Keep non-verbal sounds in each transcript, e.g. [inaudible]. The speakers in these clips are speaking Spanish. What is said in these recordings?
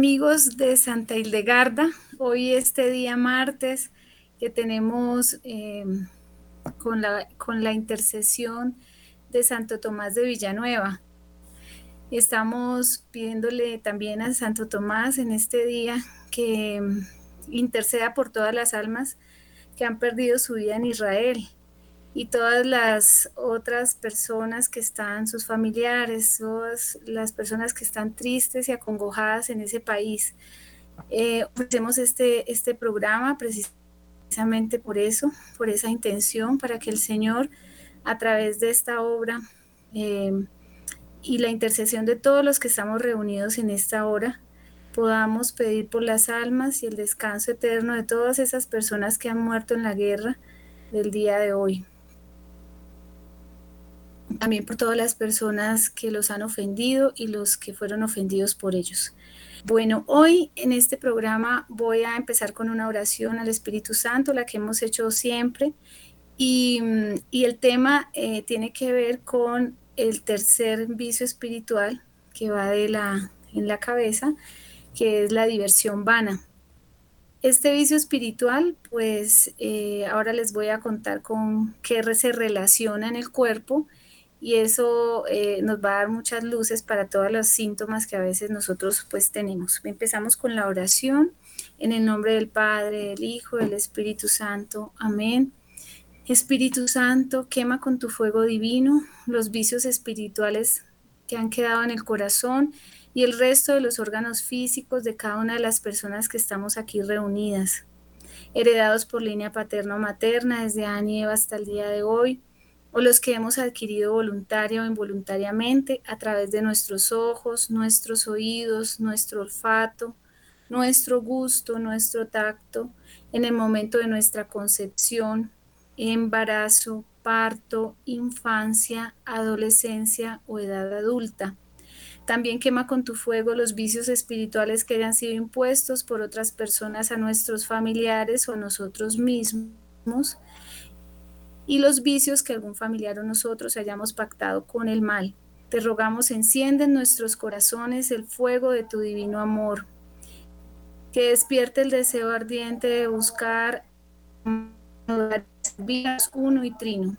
Amigos de Santa Hildegarda, hoy este día martes que tenemos eh, con, la, con la intercesión de Santo Tomás de Villanueva. Estamos pidiéndole también a Santo Tomás en este día que interceda por todas las almas que han perdido su vida en Israel y todas las otras personas que están, sus familiares, todas las personas que están tristes y acongojadas en ese país. Eh, ofrecemos este, este programa precisamente por eso, por esa intención, para que el Señor, a través de esta obra eh, y la intercesión de todos los que estamos reunidos en esta hora, podamos pedir por las almas y el descanso eterno de todas esas personas que han muerto en la guerra del día de hoy también por todas las personas que los han ofendido y los que fueron ofendidos por ellos. Bueno, hoy en este programa voy a empezar con una oración al Espíritu Santo, la que hemos hecho siempre, y, el tema eh, tiene que ver con el tercer vicio espiritual que va de la, en la cabeza, que es la diversión vana. Este vicio espiritual, pues eh, ahora les voy a contar con qué se relaciona en el cuerpo y eso eh, nos va a dar muchas luces para todos los síntomas que a veces nosotros pues tenemos. Empezamos con la oración en el nombre del Padre, del Hijo, del Espíritu Santo. Amén. Espíritu Santo, quema con tu fuego divino los vicios espirituales que han quedado en el corazón y el resto de los órganos físicos de cada una de las personas que estamos aquí reunidas, heredados por línea paterno-materna desde Ani hasta el día de hoy o los que hemos adquirido voluntaria o involuntariamente a través de nuestros ojos, nuestros oídos, nuestro olfato, nuestro gusto, nuestro tacto, en el momento de nuestra concepción, embarazo, parto, infancia, adolescencia o edad adulta. También quema con tu fuego los vicios espirituales que hayan sido impuestos por otras personas a nuestros familiares o a nosotros mismos y los vicios que algún familiar o nosotros hayamos pactado con el mal. Te rogamos, enciende en nuestros corazones el fuego de tu divino amor, que despierte el deseo ardiente de buscar vidas uno y trino.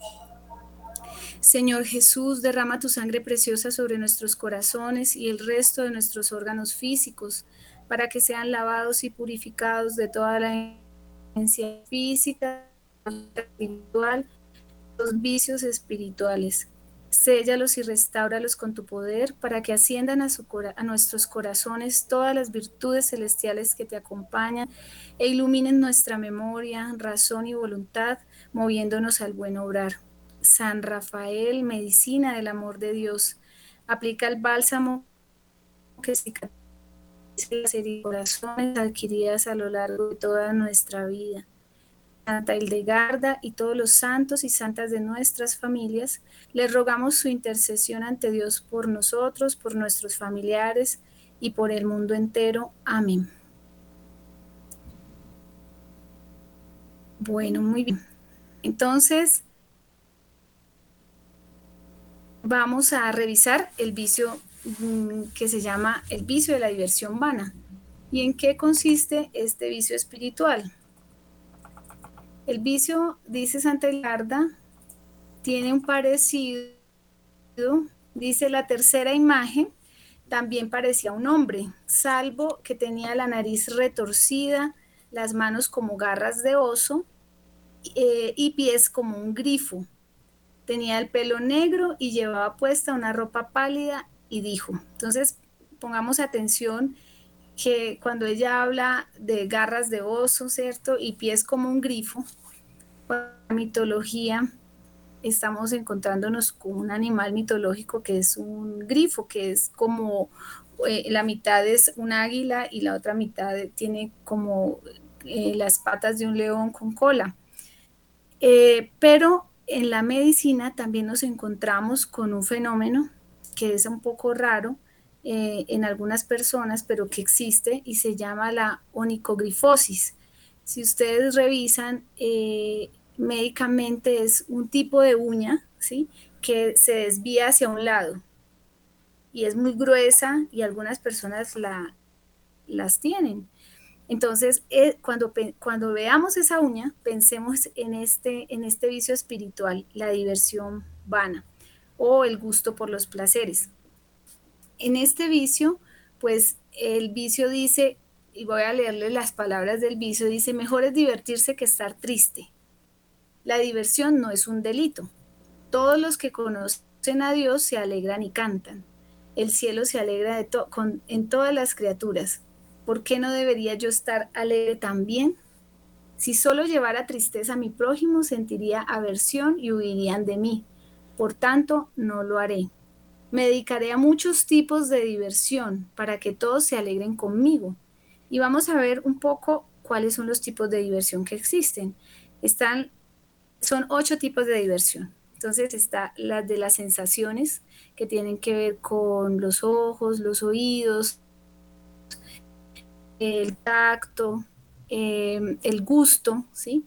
Señor Jesús, derrama tu sangre preciosa sobre nuestros corazones y el resto de nuestros órganos físicos, para que sean lavados y purificados de toda la física, espiritual vicios espirituales. Séllalos y restáuralos con tu poder para que asciendan a, su, a nuestros corazones todas las virtudes celestiales que te acompañan e iluminen nuestra memoria, razón y voluntad, moviéndonos al buen obrar. San Rafael, medicina del amor de Dios, aplica el bálsamo que cicatriza las heridas corazones adquiridas a lo largo de toda nuestra vida. Santa Hildegarda y todos los santos y santas de nuestras familias, les rogamos su intercesión ante Dios por nosotros, por nuestros familiares y por el mundo entero. Amén. Bueno, muy bien. Entonces, vamos a revisar el vicio mm, que se llama el vicio de la diversión vana. ¿Y en qué consiste este vicio espiritual? El vicio, dice Santa Hilarda, tiene un parecido, dice la tercera imagen, también parecía un hombre, salvo que tenía la nariz retorcida, las manos como garras de oso eh, y pies como un grifo. Tenía el pelo negro y llevaba puesta una ropa pálida y dijo, entonces pongamos atención que cuando ella habla de garras de oso, ¿cierto? Y pies como un grifo, la mitología estamos encontrándonos con un animal mitológico que es un grifo, que es como eh, la mitad es un águila y la otra mitad tiene como eh, las patas de un león con cola. Eh, pero en la medicina también nos encontramos con un fenómeno que es un poco raro en algunas personas, pero que existe y se llama la onicogrifosis. Si ustedes revisan, médicamente es un tipo de uña, ¿sí? Que se desvía hacia un lado y es muy gruesa y algunas personas la, las tienen. Entonces, eh, cuando, cuando veamos esa uña, pensemos en este, en este vicio espiritual, la diversión vana o el gusto por los placeres. En este vicio, pues el vicio dice, y voy a leerle las palabras del vicio, dice, mejor es divertirse que estar triste. La diversión no es un delito. Todos los que conocen a Dios se alegran y cantan. El cielo se alegra de con, en todas las criaturas. ¿Por qué no debería yo estar alegre también? Si solo llevara tristeza a mi prójimo, sentiría aversión y huirían de mí. Por tanto, no lo haré. Me dedicaré a muchos tipos de diversión para que todos se alegren conmigo. Y vamos a ver un poco cuáles son los tipos de diversión que existen. Están, son ocho tipos de diversión. Entonces está la de las sensaciones que tienen que ver con los ojos, los oídos, el tacto, em, el gusto, ¿sí?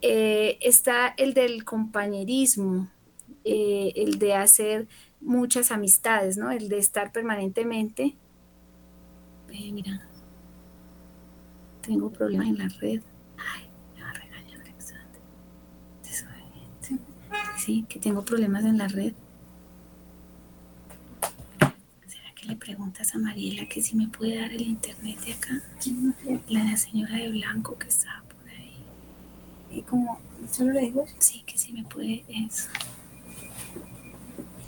Eh, está el del compañerismo, eh, el de hacer muchas amistades, ¿no? El de estar permanentemente. Eh, mira, tengo problemas en la red. Ay, me va a regañar Alexander. Sí, que tengo problemas en la red. ¿Será que le preguntas a Mariela que si me puede dar el internet de acá? La señora de blanco que está por ahí. ¿Y como solo le digo? Sí, que si me puede eso.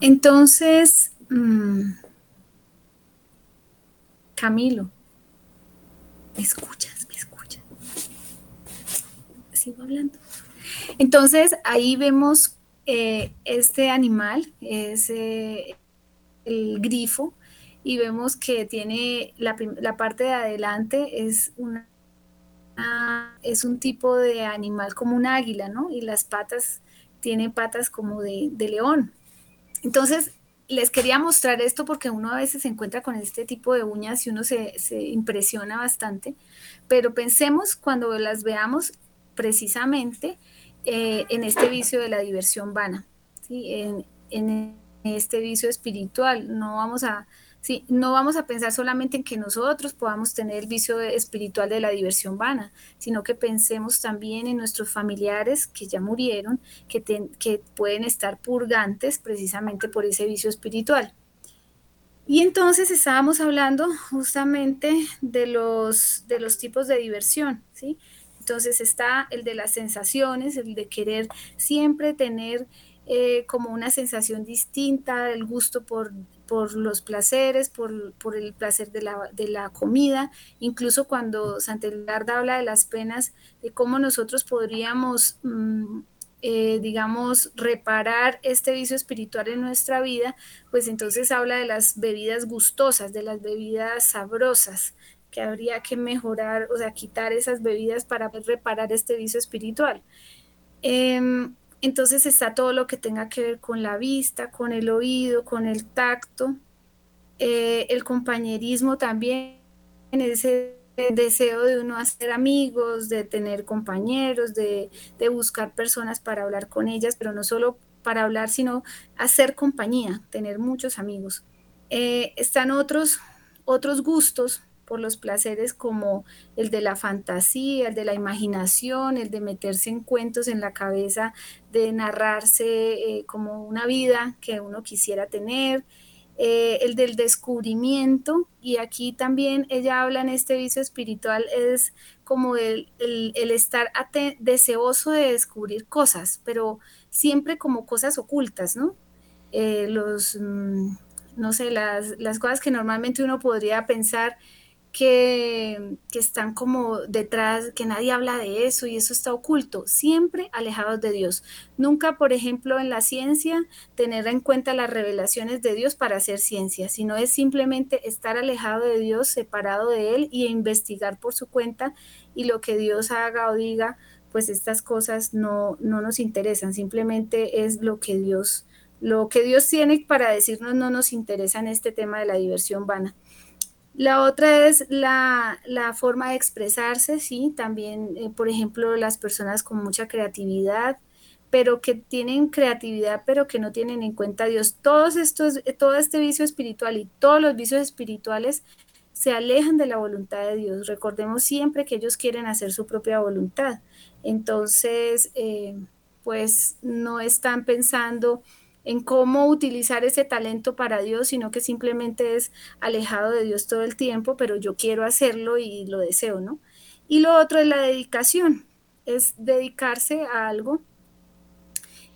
Entonces, mm, Camilo, ¿me escuchas? ¿Me escuchas? Sigo hablando. Entonces, ahí vemos eh, este animal, es eh, el grifo, y vemos que tiene la, parte de adelante es una es un tipo de animal como un águila, ¿no? Y las patas, tiene patas como de león. Entonces, les quería mostrar esto porque uno a veces se encuentra con este tipo de uñas y uno se, impresiona bastante, pero pensemos cuando las veamos precisamente eh, en este vicio de la diversión vana, en, en este vicio espiritual. No vamos a No vamos a pensar solamente en que nosotros podamos tener el vicio espiritual de la diversión vana, sino que pensemos también en nuestros familiares que ya murieron, que, pueden estar purgantes precisamente por ese vicio espiritual. Y entonces estábamos hablando justamente de los, de los tipos de diversión, ¿sí? Entonces está el de las sensaciones, el de querer siempre tener eh, como una sensación distinta, el gusto por por los placeres, por, el placer de la, comida, incluso cuando Santelard habla de las penas, de cómo nosotros podríamos, mm, eh, digamos, reparar este vicio espiritual en nuestra vida, pues entonces habla de las bebidas gustosas, de las bebidas sabrosas, que habría que mejorar, o sea, quitar esas bebidas para reparar este vicio espiritual. Em, entonces está todo lo que tenga que ver con la vista, con el oído, con el tacto, eh, el compañerismo también, ese deseo de uno hacer amigos, de tener compañeros, de, buscar personas para hablar con ellas, pero no solo para hablar, sino hacer compañía, tener muchos amigos. Eh, están otros, otros gustos por los placeres como el de la fantasía, el de la imaginación, el de meterse en cuentos en la cabeza, de narrarse eh, como una vida que uno quisiera tener, eh, el del descubrimiento, y aquí también ella habla en este vicio espiritual, es como el, estar deseoso de descubrir cosas, pero siempre como cosas ocultas, ¿no? Eh, los, mm, no sé, las, las cosas que normalmente uno podría pensar, que, están como detrás, que nadie habla de eso y eso está oculto, siempre alejados de Dios. Nunca, por ejemplo, en la ciencia, tener en cuenta las revelaciones de Dios para hacer ciencia, sino es simplemente estar alejado de Dios, separado de Él y investigar por su cuenta y lo que Dios haga o diga, pues estas cosas no, no nos interesan, simplemente es lo que Dios, lo que Dios tiene para decirnos no nos interesa en este tema de la diversión vana. La otra es la, forma de expresarse, sí, también, eh, por ejemplo, las personas con mucha creatividad, pero que tienen creatividad, pero que no tienen en cuenta a Dios. Todos estos, todo este vicio espiritual y todos los vicios espirituales se alejan de la voluntad de Dios. Recordemos siempre que ellos quieren hacer su propia voluntad. Entonces, eh, pues no están pensando en cómo utilizar ese talento para Dios, sino que simplemente es alejado de Dios todo el tiempo, pero yo quiero hacerlo y lo deseo, ¿no? Y lo otro es la dedicación, es dedicarse a algo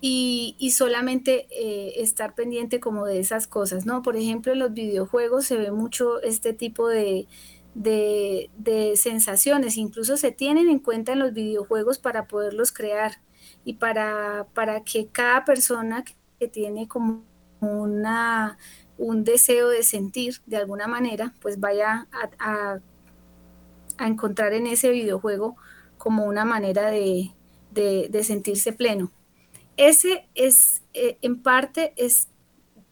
y, solamente eh, estar pendiente como de esas cosas, ¿no? Por ejemplo, en los videojuegos se ve mucho este tipo de, de, sensaciones, incluso se tienen en cuenta en los videojuegos para poderlos crear y para, para que cada persona tiene como una, un deseo de sentir de alguna manera, pues vaya a, encontrar en ese videojuego como una manera de, sentirse pleno. Ese es, eh, en parte, es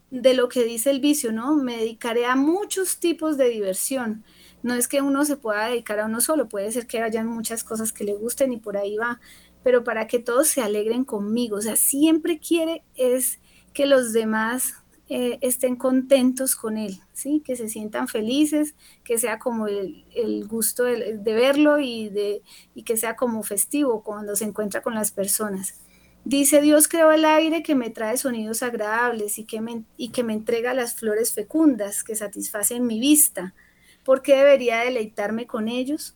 de lo que dice el vicio, ¿no? Me dedicaré a muchos tipos de diversión. No es que uno se pueda dedicar a uno solo, puede ser que hayan muchas cosas que le gusten y por ahí va, pero para que todos se alegren conmigo. O sea, siempre quiere es que los demás eh, estén contentos con él, ¿sí? que se sientan felices, que sea como el, gusto de, verlo y, de, y que sea como festivo cuando se encuentra con las personas. Dice Dios creó el aire que me trae sonidos agradables y que me, y que me entrega las flores fecundas que satisfacen mi vista. ¿Por qué debería deleitarme con ellos?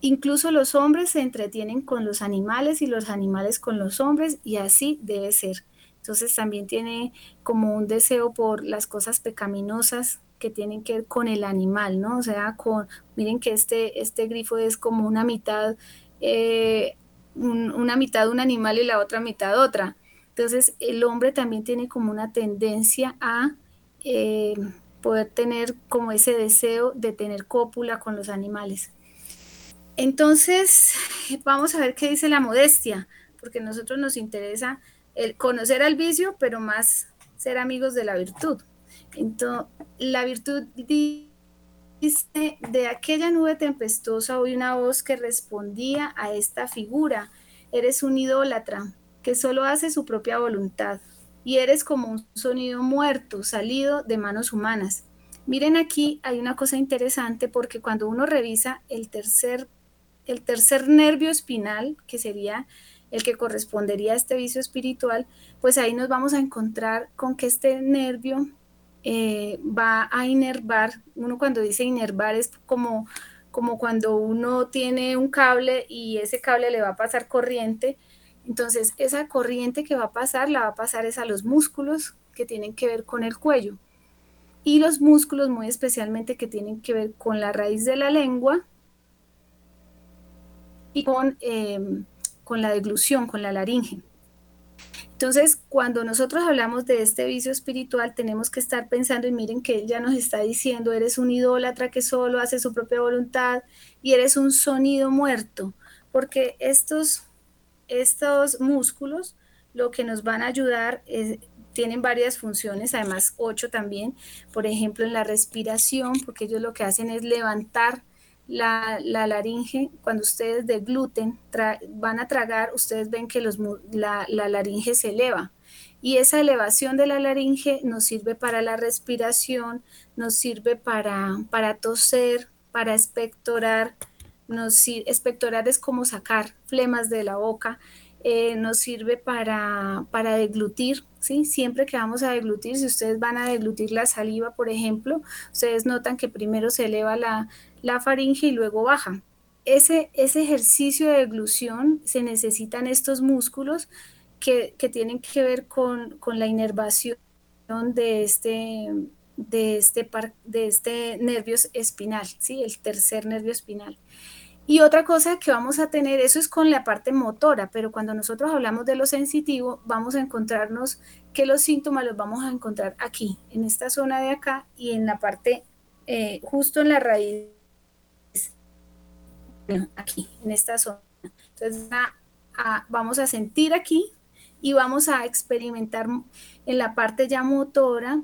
Incluso los hombres se entretienen con los animales y los animales con los hombres y así debe ser. Entonces también tiene como un deseo por las cosas pecaminosas que tienen que ver con el animal, ¿no? O sea, con, miren que este, este grifo es como una mitad, eh, una mitad un animal y la otra mitad otra. Entonces el hombre también tiene como una tendencia a eh, poder tener como ese deseo de tener cópula con los animales. Entonces, vamos a ver qué dice la modestia, porque a nosotros nos interesa el conocer al vicio, pero más ser amigos de la virtud. Entonces, la virtud dice, de aquella nube tempestuosa oí una voz que respondía a esta figura, eres un idólatra que solo hace su propia voluntad y eres como un sonido muerto salido de manos humanas. Miren aquí, hay una cosa interesante porque cuando uno revisa el tercer, el tercer nervio espinal, que sería el que correspondería a este vicio espiritual, pues ahí nos vamos a encontrar con que este nervio eh, va a inervar, uno cuando dice inervar es como, como cuando uno tiene un cable y ese cable le va a pasar corriente, entonces esa corriente que va a pasar la va a pasar es a los músculos que tienen que ver con el cuello. Y los músculos muy especialmente que tienen que ver con la raíz de la lengua y con... Em, con la deglución, con la laringe. Entonces, cuando nosotros hablamos de este vicio espiritual, tenemos que estar pensando y miren que él ya nos está diciendo, eres un idólatra que solo hace su propia voluntad y eres un sonido muerto, porque estos, estos músculos lo que nos van a ayudar tienen varias funciones, además ocho también, por ejemplo en la respiración, porque ellos lo que hacen es levantar la, laringe, cuando ustedes de gluten van a tragar, ustedes ven que los, la, laringe se eleva. Y esa elevación de la laringe nos sirve para la respiración, nos sirve para, para toser, para expectorar. Nos, es como sacar flemas de la boca. Eh, nos sirve para, para deglutir, ¿sí? Siempre que vamos a deglutir, si ustedes van a deglutir la saliva, por ejemplo, ustedes notan que primero se eleva la, la faringe y luego baja. Ese, ese ejercicio de deglución se necesitan estos músculos que, tienen que ver con, la inervación de este, de este, de este nervio espinal, ¿sí? el tercer nervio espinal. Y otra cosa que vamos a tener, eso es con la parte motora, pero cuando nosotros hablamos de lo sensitivo, vamos a encontrarnos que los síntomas los vamos a encontrar aquí, en esta zona de acá y en la parte, eh, justo en la raíz, aquí, en esta zona. Entonces, vamos a sentir aquí y vamos a experimentar en la parte ya motora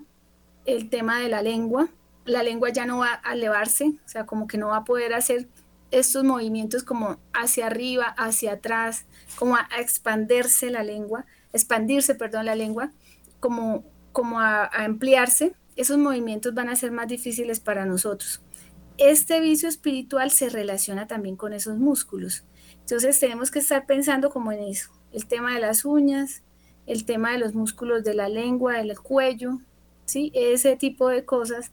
el tema de la lengua. La lengua ya no va a elevarse, o sea, como que no va a poder hacer estos movimientos como hacia arriba, hacia atrás, como a, expandirse la lengua, expandirse, perdón, la lengua, como, como a, a ampliarse, esos movimientos van a ser más difíciles para nosotros. Este vicio espiritual se relaciona también con esos músculos. Entonces tenemos que estar pensando como en eso, el tema de las uñas, el tema de los músculos de la lengua, del cuello, ¿sí? Ese tipo de cosas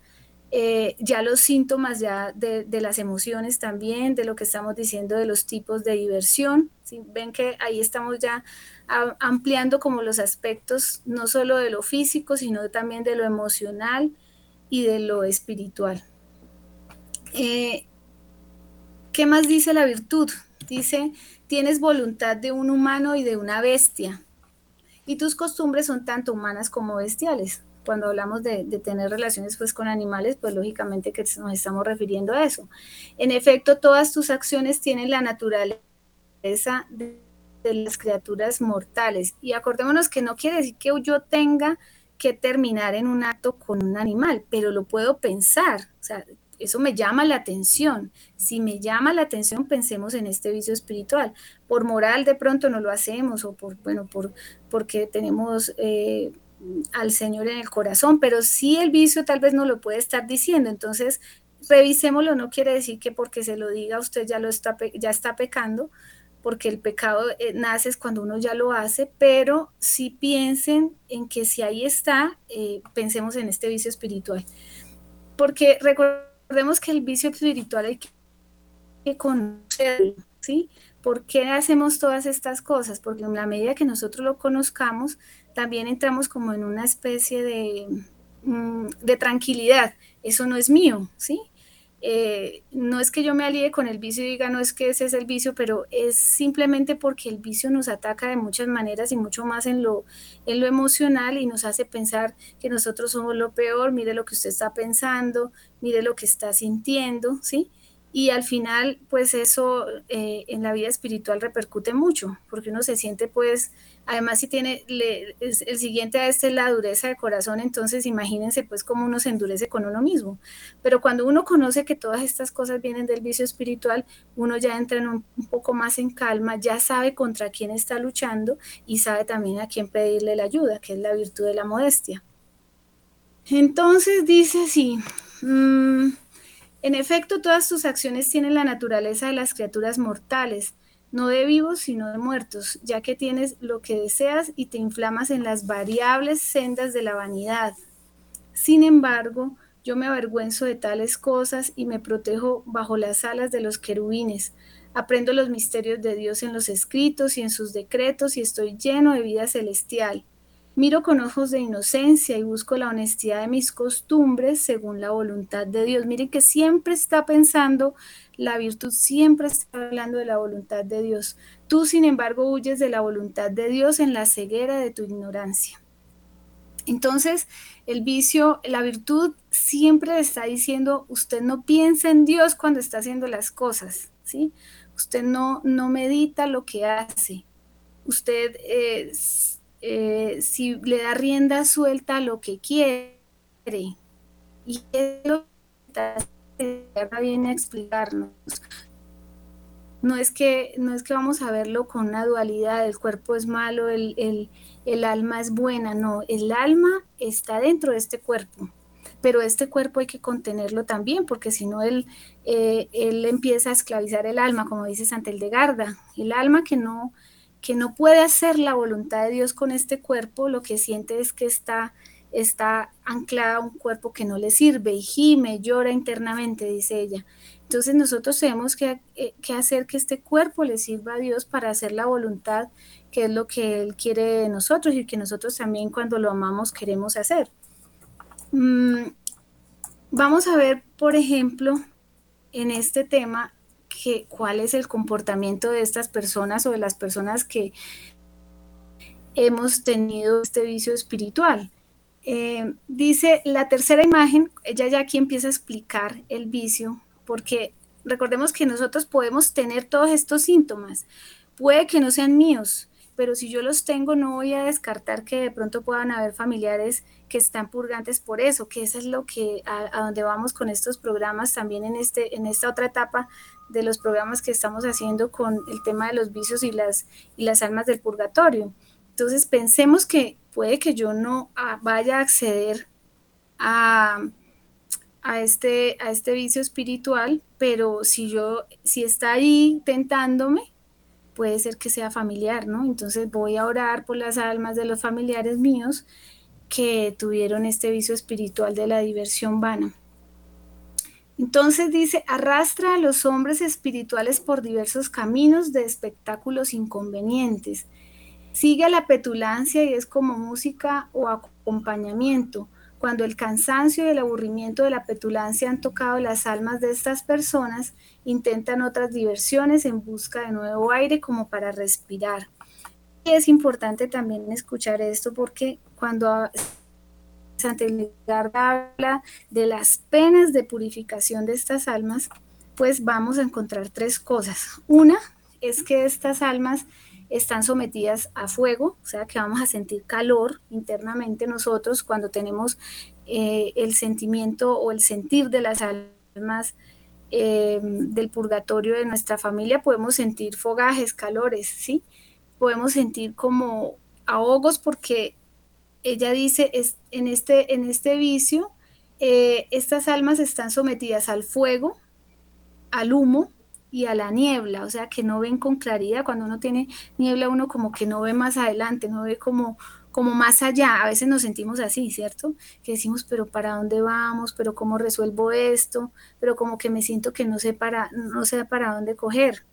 eh, ya los síntomas ya de, las emociones también, de lo que estamos diciendo de los tipos de diversión. Ven que ahí estamos ya ampliando como los aspectos no solo de lo físico, sino también de lo emocional y de lo espiritual. Eh, ¿Qué más dice la virtud? Dice, tienes voluntad de un humano y de una bestia, y tus costumbres son tanto humanas como bestiales cuando hablamos de, tener relaciones pues con animales, pues lógicamente que nos estamos refiriendo a eso. En efecto, todas tus acciones tienen la naturaleza de, las criaturas mortales. Y acordémonos que no quiere decir que yo tenga que terminar en un acto con un animal, pero lo puedo pensar. O sea, eso me llama la atención. Si me llama la atención, pensemos en este vicio espiritual. Por moral de pronto no lo hacemos o por, bueno, por, porque tenemos eh, al Señor en el corazón, pero sí el vicio tal vez no lo puede estar diciendo, entonces revisémoslo, no quiere decir que porque se lo diga usted ya, lo está, ya está pecando, porque el pecado eh, nace cuando uno ya lo hace, pero sí piensen en que si ahí está, eh, pensemos en este vicio espiritual. Porque recordemos que el vicio espiritual hay que conocerlo, ¿sí? ¿Por qué hacemos todas estas cosas? Porque en la medida que nosotros lo conozcamos, también entramos como en una especie de, mm, de tranquilidad. Eso no es mío, ¿sí? Eh, no es que yo me alíe con el vicio y diga, no es que ese es el vicio, pero es simplemente porque el vicio nos ataca de muchas maneras y mucho más en lo, en lo emocional y nos hace pensar que nosotros somos lo peor, mire lo que usted está pensando, mire lo que está sintiendo, ¿sí? Y al final, pues eso eh, en la vida espiritual repercute mucho, porque uno se siente pues Además, si tiene el siguiente a este la dureza de corazón, entonces imagínense pues cómo uno se endurece con uno mismo. Pero cuando uno conoce que todas estas cosas vienen del vicio espiritual, uno ya entra en un, poco más en calma, ya sabe contra quién está luchando y sabe también a quién pedirle la ayuda, que es la virtud de la modestia. Entonces dice así, mm, en efecto todas tus acciones tienen la naturaleza de las criaturas mortales no de vivos, sino de muertos, ya que tienes lo que deseas y te inflamas en las variables sendas de la vanidad. Sin embargo, yo me avergüenzo de tales cosas y me protejo bajo las alas de los querubines. Aprendo los misterios de Dios en los escritos y en sus decretos y estoy lleno de vida celestial. Miro con ojos de inocencia y busco la honestidad de mis costumbres según la voluntad de Dios. Miren que siempre está pensando la virtud siempre está hablando de la voluntad de Dios. Tú, sin embargo, huyes de la voluntad de Dios en la ceguera de tu ignorancia. Entonces, el vicio, la virtud siempre le está diciendo, usted no piensa en Dios cuando está haciendo las cosas, ¿sí? Usted no, no medita lo que hace. Usted, eh, eh, si le da rienda suelta a lo que quiere, y lo que viene a explicarnos. No es, que, no es que vamos a verlo con una dualidad, el cuerpo es malo, el, el, alma es buena, no, el alma está dentro de este cuerpo, pero este cuerpo hay que contenerlo también, porque si no él, eh, él empieza a esclavizar el alma, como dice Santa Eldegarda, el alma que no, que no puede hacer la voluntad de Dios con este cuerpo, lo que siente es que está está anclada a un cuerpo que no le sirve y gime, llora internamente, dice ella. Entonces nosotros tenemos que, eh, que, hacer que este cuerpo le sirva a Dios para hacer la voluntad, que es lo que Él quiere de nosotros y que nosotros también cuando lo amamos queremos hacer. Mm, vamos a ver, por ejemplo, en este tema, que, cuál es el comportamiento de estas personas o de las personas que hemos tenido este vicio espiritual. Eh, dice la tercera imagen, ella ya aquí empieza a explicar el vicio, porque recordemos que nosotros podemos tener todos estos síntomas, puede que no sean míos, pero si yo los tengo no voy a descartar que de pronto puedan haber familiares que están purgantes por eso, que eso es lo que a, donde vamos con estos programas también en este en esta otra etapa de los programas que estamos haciendo con el tema de los vicios y las y las almas del purgatorio. Entonces pensemos que puede que yo no ah, vaya a acceder a, a, este, a este vicio espiritual, pero si yo, si está ahí tentándome, puede ser que sea familiar, ¿no? Entonces voy a orar por las almas de los familiares míos que tuvieron este vicio espiritual de la diversión vana. Entonces dice, arrastra a los hombres espirituales por diversos caminos de espectáculos inconvenientes Sigue a la petulancia y es como música o acompañamiento. Cuando el cansancio y el aburrimiento de la petulancia han tocado las almas de estas personas, intentan otras diversiones en busca de nuevo aire como para respirar. Y es importante también escuchar esto porque cuando Santa habla de las penas de purificación de estas almas, pues vamos a encontrar tres cosas. Una es que estas almas están sometidas a fuego, o sea que vamos a sentir calor internamente nosotros cuando tenemos eh, el sentimiento o el sentir de las almas eh, del purgatorio de nuestra familia, podemos sentir fogajes, calores, ¿sí? Podemos sentir como ahogos porque ella dice, es, en, este, en este vicio, eh, estas almas están sometidas al fuego, al humo, y a la niebla, o sea, que no ven con claridad. Cuando uno tiene niebla, uno como que no ve más adelante, no ve como, como más allá. A veces nos sentimos así, ¿cierto? Que decimos, pero ¿para dónde vamos? ¿Pero cómo resuelvo esto? Pero como que me siento que no sé para, no sé para dónde coger.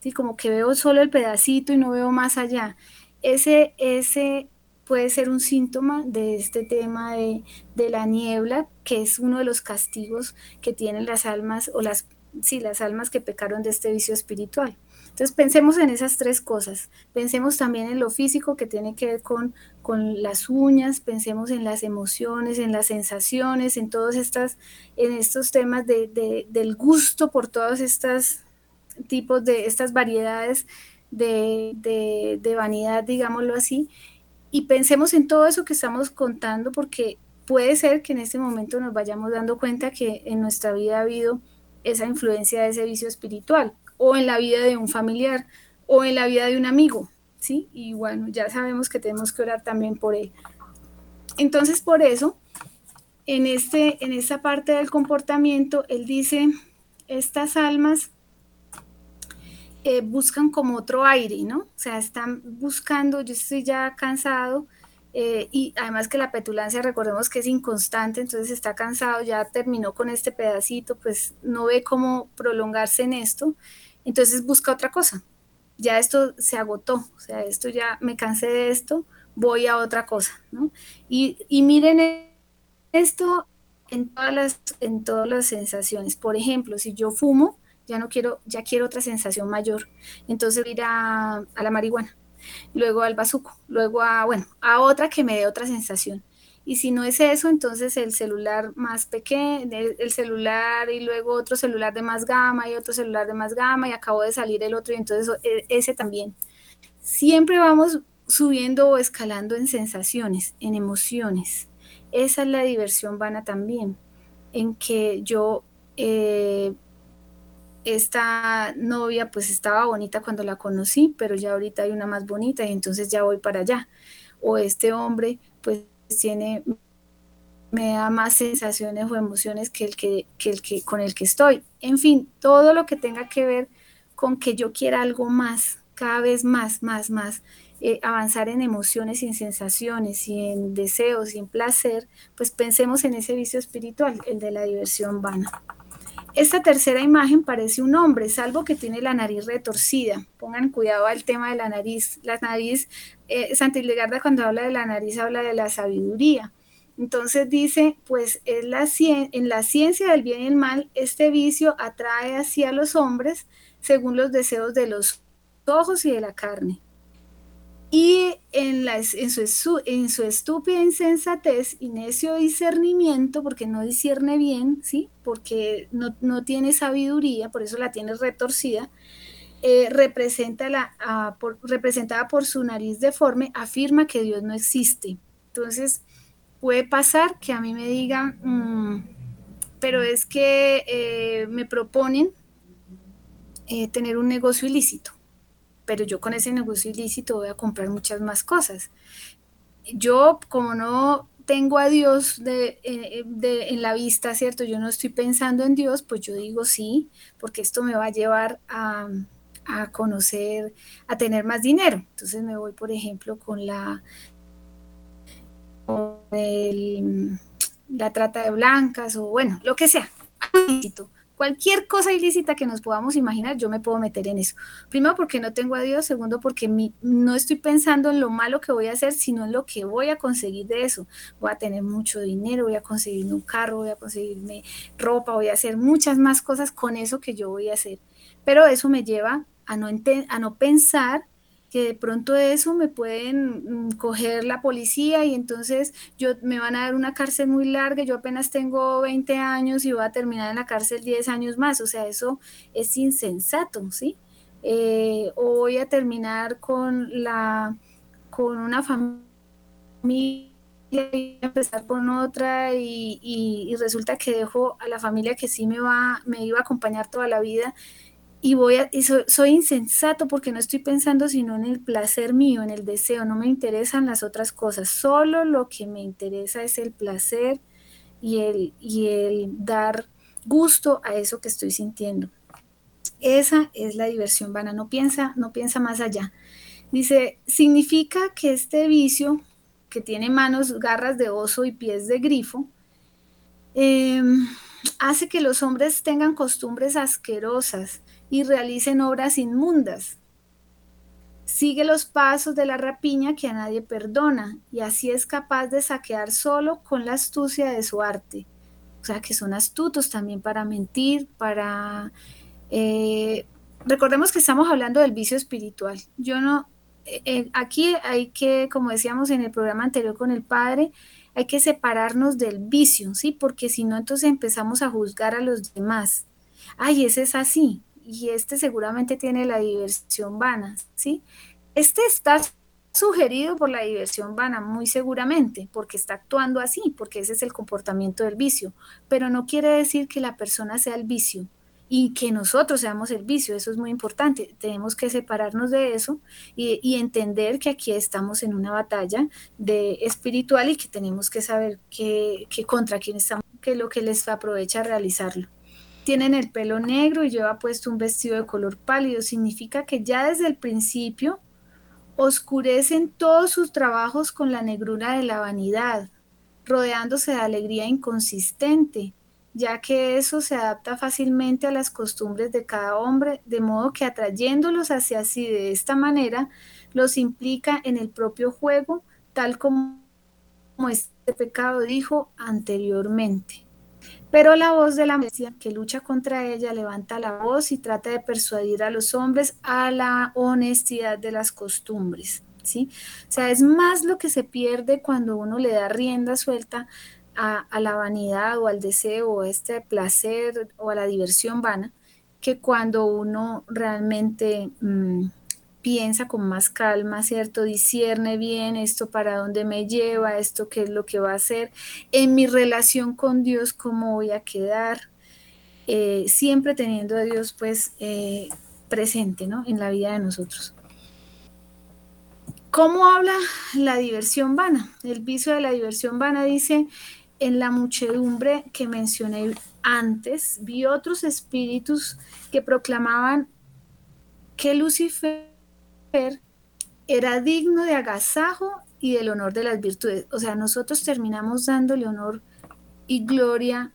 ¿sí? Como que veo solo el pedacito y no veo más allá. Ese, ese puede ser un síntoma de este tema de, de la niebla, que es uno de los castigos que tienen las almas o las sí, las almas que pecaron de este vicio espiritual. Entonces pensemos en esas tres cosas. Pensemos también en lo físico que tiene que ver con, con las uñas, pensemos en las emociones, en las sensaciones, en todos estas, en estos temas de, del gusto por todos estos tipos de estas variedades de, de vanidad, digámoslo así. Y pensemos en todo eso que estamos contando porque puede ser que en este momento nos vayamos dando cuenta que en nuestra vida ha habido esa influencia de ese vicio espiritual, o en la vida de un familiar, o en la vida de un amigo, ¿sí? Y bueno, ya sabemos que tenemos que orar también por él. Entonces, por eso, en, este, en esta parte del comportamiento, él dice, estas almas eh, buscan como otro aire, ¿no? O sea, están buscando, yo estoy ya cansado, eh, y además que la petulancia, recordemos que es inconstante, entonces está cansado, ya terminó con este pedacito, pues no ve cómo prolongarse en esto, entonces busca otra cosa. Ya esto se agotó, o sea, esto ya me cansé de esto, voy a otra cosa, ¿no? Y, y miren esto en todas, las, en todas las sensaciones. Por ejemplo, si yo fumo, ya no quiero, ya quiero otra sensación mayor, entonces ir a, a la marihuana luego al bazuco, luego a, bueno, a otra que me dé otra sensación. Y si no es eso, entonces el celular más pequeño, el, celular y luego otro celular de más gama y otro celular de más gama y acabo de salir el otro y entonces e, ese también. Siempre vamos subiendo o escalando en sensaciones, en emociones. Esa es la diversión vana también, en que yo eh, esta novia pues estaba bonita cuando la conocí, pero ya ahorita hay una más bonita y entonces ya voy para allá. O este hombre pues tiene, me da más sensaciones o emociones que el que, con el que estoy. En fin, todo lo que tenga que ver con que yo quiera algo más, cada vez más, más, más, eh, avanzar en emociones y en sensaciones y en deseos y en placer, pues pensemos en ese vicio espiritual, el de la diversión vana. Esta tercera imagen parece un hombre, salvo que tiene la nariz retorcida. Pongan cuidado al tema de la nariz. La nariz, eh, Santa Hildegarda cuando habla de la nariz habla de la sabiduría. Entonces dice, pues en la, en la ciencia del bien y el mal, este vicio atrae hacia los hombres según los deseos de los ojos y de la carne. Y en, su, en estúpida insensatez y necio discernimiento, porque no discierne bien, ¿sí? porque no, no tiene sabiduría, por eso la tiene retorcida, eh, representa la, representada por su nariz deforme, afirma que Dios no existe. Entonces, puede pasar que a mí me digan, mm, pero es que eh, me proponen eh, tener un negocio ilícito, pero yo con ese negocio ilícito voy a comprar muchas más cosas. Yo, como no tengo a Dios de, eh, en la vista, ¿cierto? Yo no estoy pensando en Dios, pues yo digo sí, porque esto me va a llevar a, a conocer, a tener más dinero. Entonces me voy, por ejemplo, con la la trata de blancas o bueno, lo que sea. Cualquier cosa ilícita que nos podamos imaginar, yo me puedo meter en eso. Primero porque no tengo a Dios, segundo porque no estoy pensando en lo malo que voy a hacer, sino en lo que voy a conseguir de eso. Voy a tener mucho dinero, voy a conseguirme un carro, voy a conseguirme ropa, voy a hacer muchas más cosas con eso que yo voy a hacer. Pero eso me lleva a no, a no pensar que de pronto eso me pueden mm, coger la policía y entonces yo me van a dar una cárcel muy larga, yo apenas tengo 20 años y voy a terminar en la cárcel 10 años más, o sea, eso es insensato, ¿sí? Eh, o voy a terminar con la con una familia y empezar con otra y, y, resulta que dejo a la familia que sí me va, me iba a acompañar toda la vida y voy a, soy, insensato porque no estoy pensando sino en el placer mío, en el deseo, no me interesan las otras cosas, solo lo que me interesa es el placer y el, y el dar gusto a eso que estoy sintiendo. Esa es la diversión vana, no piensa, no piensa más allá. Dice, significa que este vicio, que tiene manos, garras de oso y pies de grifo, em, hace que los hombres tengan costumbres asquerosas, y realicen obras inmundas. Sigue los pasos de la rapiña que a nadie perdona y así es capaz de saquear solo con la astucia de su arte. O sea, que son astutos también para mentir, para... Eh, recordemos que estamos hablando del vicio espiritual. Yo no... Eh, eh, aquí hay que, como decíamos en el programa anterior con el padre, hay que separarnos del vicio, ¿sí? Porque si no, entonces empezamos a juzgar a los demás. Ay, ese es así y este seguramente tiene la diversión vana, ¿sí? Este está sugerido por la diversión vana, muy seguramente, porque está actuando así, porque ese es el comportamiento del vicio, pero no quiere decir que la persona sea el vicio y que nosotros seamos el vicio, eso es muy importante, tenemos que separarnos de eso y, entender que aquí estamos en una batalla de espiritual y que tenemos que saber que, que contra quién estamos, que lo que les aprovecha realizarlo tienen el pelo negro y lleva puesto un vestido de color pálido. Significa que ya desde el principio oscurecen todos sus trabajos con la negrura de la vanidad, rodeándose de alegría inconsistente, ya que eso se adapta fácilmente a las costumbres de cada hombre, de modo que atrayéndolos hacia sí de esta manera, los implica en el propio juego, tal como este pecado dijo anteriormente. Pero la voz de la bestia que lucha contra ella levanta la voz y trata de persuadir a los hombres a la honestidad de las costumbres. ¿sí? O sea, es más lo que se pierde cuando uno le da rienda suelta a, la vanidad o al deseo o a este placer o a la diversión vana que cuando uno realmente mm, piensa con más calma, ¿cierto? Discierne bien esto para dónde me lleva, esto qué es lo que va a hacer, en mi relación con Dios, cómo voy a quedar, eh, siempre teniendo a Dios pues eh, presente, ¿no? En la vida de nosotros. ¿Cómo habla la diversión vana? El vicio de la diversión vana dice, en la muchedumbre que mencioné antes, vi otros espíritus que proclamaban que Lucifer era digno de agasajo y del honor de las virtudes. O sea, nosotros terminamos dándole honor y gloria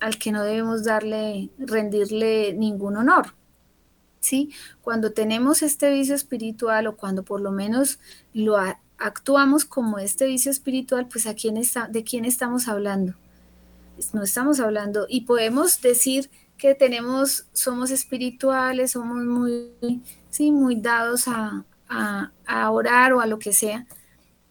al que no debemos darle, rendirle ningún honor. ¿Sí? Cuando tenemos este vicio espiritual o cuando por lo menos lo actuamos como este vicio espiritual, pues ¿a quién está, ¿de quién estamos hablando? No estamos hablando y podemos decir que tenemos, somos espirituales, somos muy, sí, muy dados a, a orar o a lo que sea,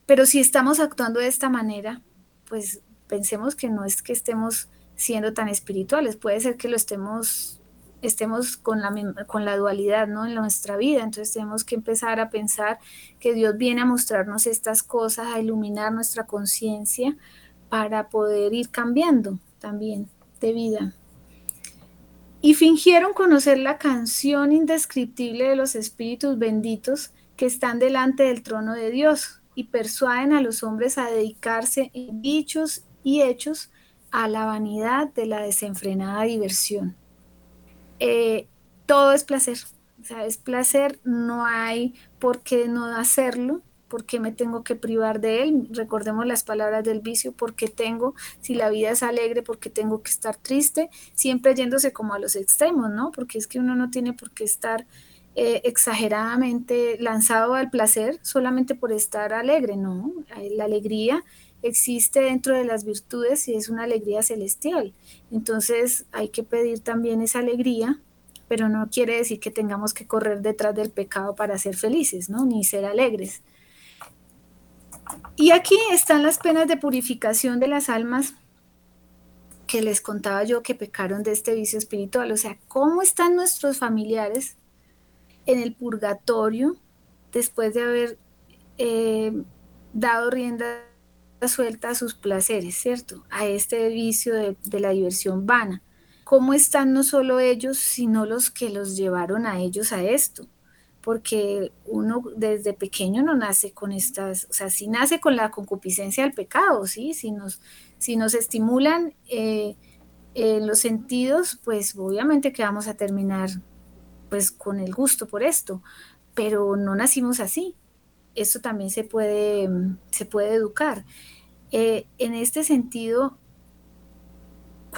pero si estamos actuando de esta manera, pues pensemos que no es que estemos siendo tan espirituales, puede ser que lo estemos estemos con la, con la dualidad ¿no? en nuestra vida. Entonces tenemos que empezar a pensar que Dios viene a mostrarnos estas cosas, a iluminar nuestra conciencia para poder ir cambiando también de vida. Y fingieron conocer la canción indescriptible de los espíritus benditos que están delante del trono de Dios y persuaden a los hombres a dedicarse en dichos y hechos a la vanidad de la desenfrenada diversión. Eh, todo es placer. O sea, es placer, no hay por qué no hacerlo, por qué me tengo que privar de él. Recordemos las palabras del vicio, porque tengo, si la vida es alegre, porque tengo que estar triste, siempre yéndose como a los extremos, ¿no? Porque es que uno no tiene por qué estar eh, exageradamente lanzado al placer solamente por estar alegre, ¿no? La alegría existe dentro de las virtudes y es una alegría celestial. Entonces hay que pedir también esa alegría, pero no quiere decir que tengamos que correr detrás del pecado para ser felices, ¿no? Ni ser alegres. Y aquí están las penas de purificación de las almas que les contaba yo que pecaron de este vicio espiritual. O sea, ¿cómo están nuestros familiares en el purgatorio después de haber eh, dado rienda suelta a sus placeres, ¿cierto? A este vicio de, la diversión vana. ¿Cómo están no solo ellos, sino los que los llevaron a ellos a esto? Porque uno desde pequeño no nace con estas, o sea, sí nace con la concupiscencia del pecado, ¿sí? Si nos, si nos estimulan eh, los sentidos, pues obviamente que vamos a terminar pues con el gusto por esto, pero no nacimos así. Esto también se puede, se puede educar. Eh, en este sentido,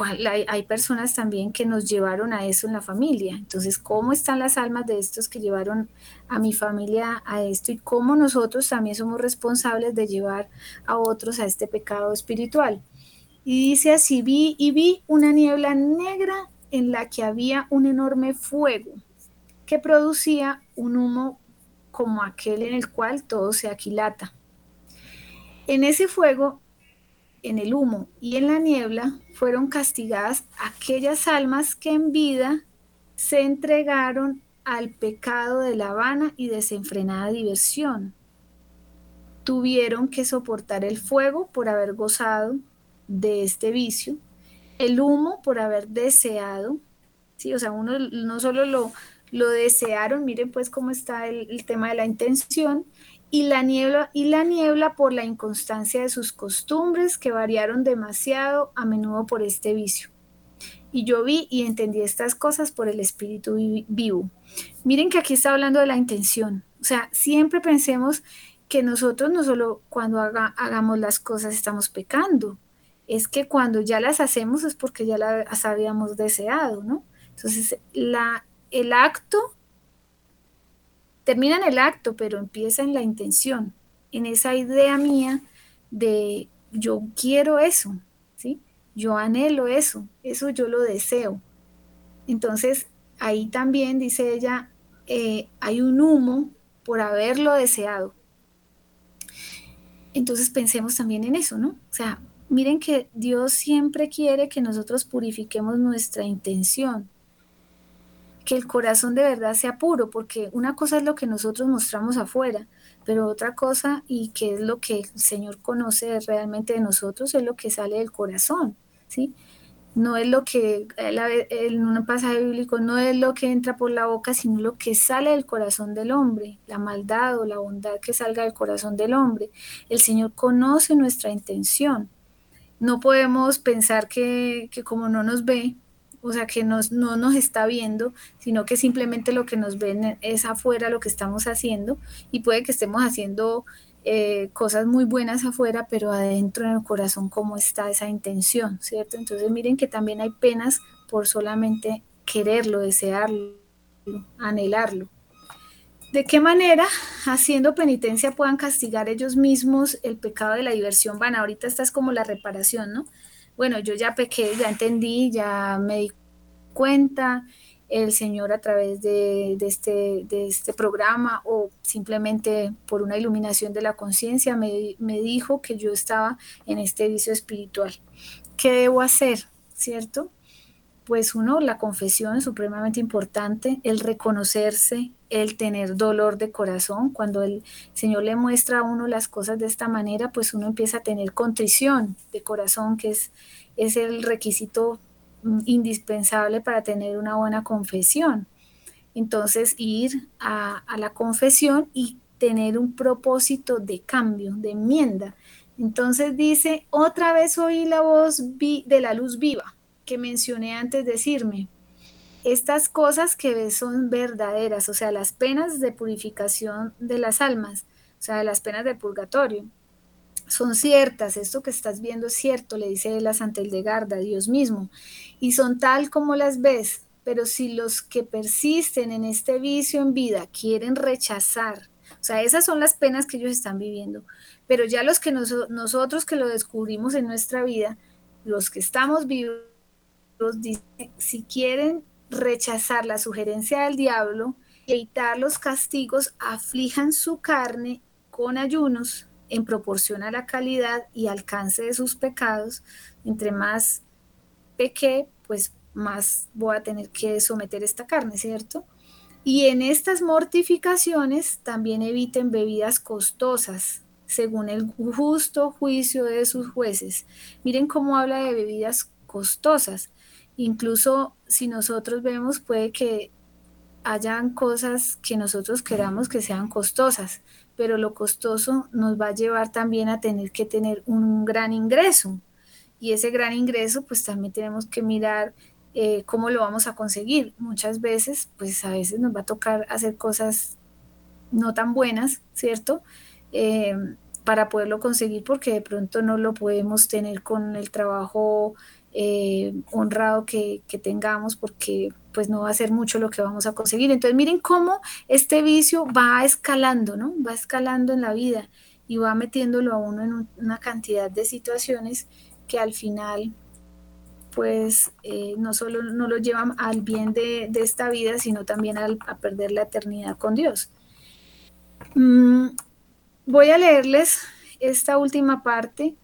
hay, personas también que nos llevaron a eso en la familia. Entonces, ¿cómo están las almas de estos que llevaron a mi familia a esto y cómo nosotros también somos responsables de llevar a otros a este pecado espiritual? Y dice así, vi y vi una niebla negra en la que había un enorme fuego que producía un humo como aquel en el cual todo se aquilata. En ese fuego en el humo y en la niebla fueron castigadas aquellas almas que en vida se entregaron al pecado de la vana y desenfrenada diversión. Tuvieron que soportar el fuego por haber gozado de este vicio, el humo por haber deseado, ¿sí? o sea, uno no solo lo, lo desearon, miren pues cómo está el, el tema de la intención, y la niebla y la niebla por la inconstancia de sus costumbres que variaron demasiado a menudo por este vicio. Y yo vi y entendí estas cosas por el espíritu vivo. Miren que aquí está hablando de la intención. O sea, siempre pensemos que nosotros no solo cuando hagamos las cosas estamos pecando, es que cuando ya las hacemos es porque ya las habíamos deseado, ¿no? Entonces, la, el acto termina en el acto, pero empieza en la intención, en esa idea mía de yo quiero eso, ¿sí? Yo anhelo eso, eso yo lo deseo. Entonces, ahí también, dice ella, eh, hay un humo por haberlo deseado. Entonces pensemos también en eso, ¿no? O sea, miren que Dios siempre quiere que nosotros purifiquemos nuestra intención, que el corazón de verdad sea puro, porque una cosa es lo que nosotros mostramos afuera, pero otra cosa y que es lo que el Señor conoce realmente de nosotros es lo que sale del corazón, ¿sí? No es lo que, en un pasaje bíblico, no es lo que entra por la boca, sino lo que sale del corazón del hombre, la maldad o la bondad que salga del corazón del hombre. El Señor conoce nuestra intención. No podemos pensar que, que como no nos ve, o sea, que no nos está viendo, sino que simplemente lo que nos ven es afuera lo que estamos haciendo y puede que estemos haciendo eh, cosas muy buenas afuera, pero adentro en el corazón cómo está esa intención, ¿cierto? Entonces miren que también hay penas por solamente quererlo, desearlo, anhelarlo. ¿De qué manera, haciendo penitencia, puedan castigar ellos mismos el pecado de la diversión vana? Ahorita esta es como la reparación, ¿no? Bueno, yo ya pequé, ya entendí, ya me di cuenta, el Señor a través de, este, de este programa o simplemente por una iluminación de la conciencia me, me dijo que yo estaba en este vicio espiritual. ¿Qué debo hacer? ¿Cierto? Pues uno, la confesión es supremamente importante, el reconocerse, el tener dolor de corazón. Cuando el Señor le muestra a uno las cosas de esta manera, pues uno empieza a tener contrición de corazón, que es, es el requisito mm, indispensable para tener una buena confesión. Entonces, ir a, a la confesión y tener un propósito de cambio, de enmienda. Entonces dice, otra vez oí la voz de la luz viva que mencioné antes de decirme, estas cosas que ves son verdaderas, o sea, las penas de purificación de las almas, o sea, las penas de purgatorio, son ciertas, esto que estás viendo es cierto, le dice la Santa Hildegarda, Dios mismo, y son tal como las ves, pero si los que persisten en este vicio en vida quieren rechazar, o sea, esas son las penas que ellos están viviendo, pero ya los que nosotros que lo descubrimos en nuestra vida, los que estamos vivos, dice, si quieren rechazar la sugerencia del diablo y evitar los castigos, aflijan su carne con ayunos en proporción a la calidad y alcance de sus pecados. Entre más pequé, pues más voy a tener que someter esta carne, ¿cierto? Y en estas mortificaciones también eviten bebidas costosas, según el justo juicio de sus jueces. Miren cómo habla de bebidas costosas. Incluso si nosotros vemos, puede que hayan cosas que nosotros queramos que sean costosas, pero lo costoso nos va a llevar también a tener que tener un gran ingreso. Y ese gran ingreso, pues también tenemos que mirar eh, cómo lo vamos a conseguir. Muchas veces, pues a veces nos va a tocar hacer cosas no tan buenas, ¿cierto? Eh, para poderlo conseguir porque de pronto no lo podemos tener con el trabajo eh, honrado que, tengamos porque pues no va a ser mucho lo que vamos a conseguir. Entonces miren cómo este vicio va escalando, ¿no? Va escalando en la vida y va metiéndolo a uno en una cantidad de situaciones que al final pues eh, no solo no lo llevan al bien de, esta vida, sino también a perder la eternidad con Dios. Mm, voy a leerles esta última parte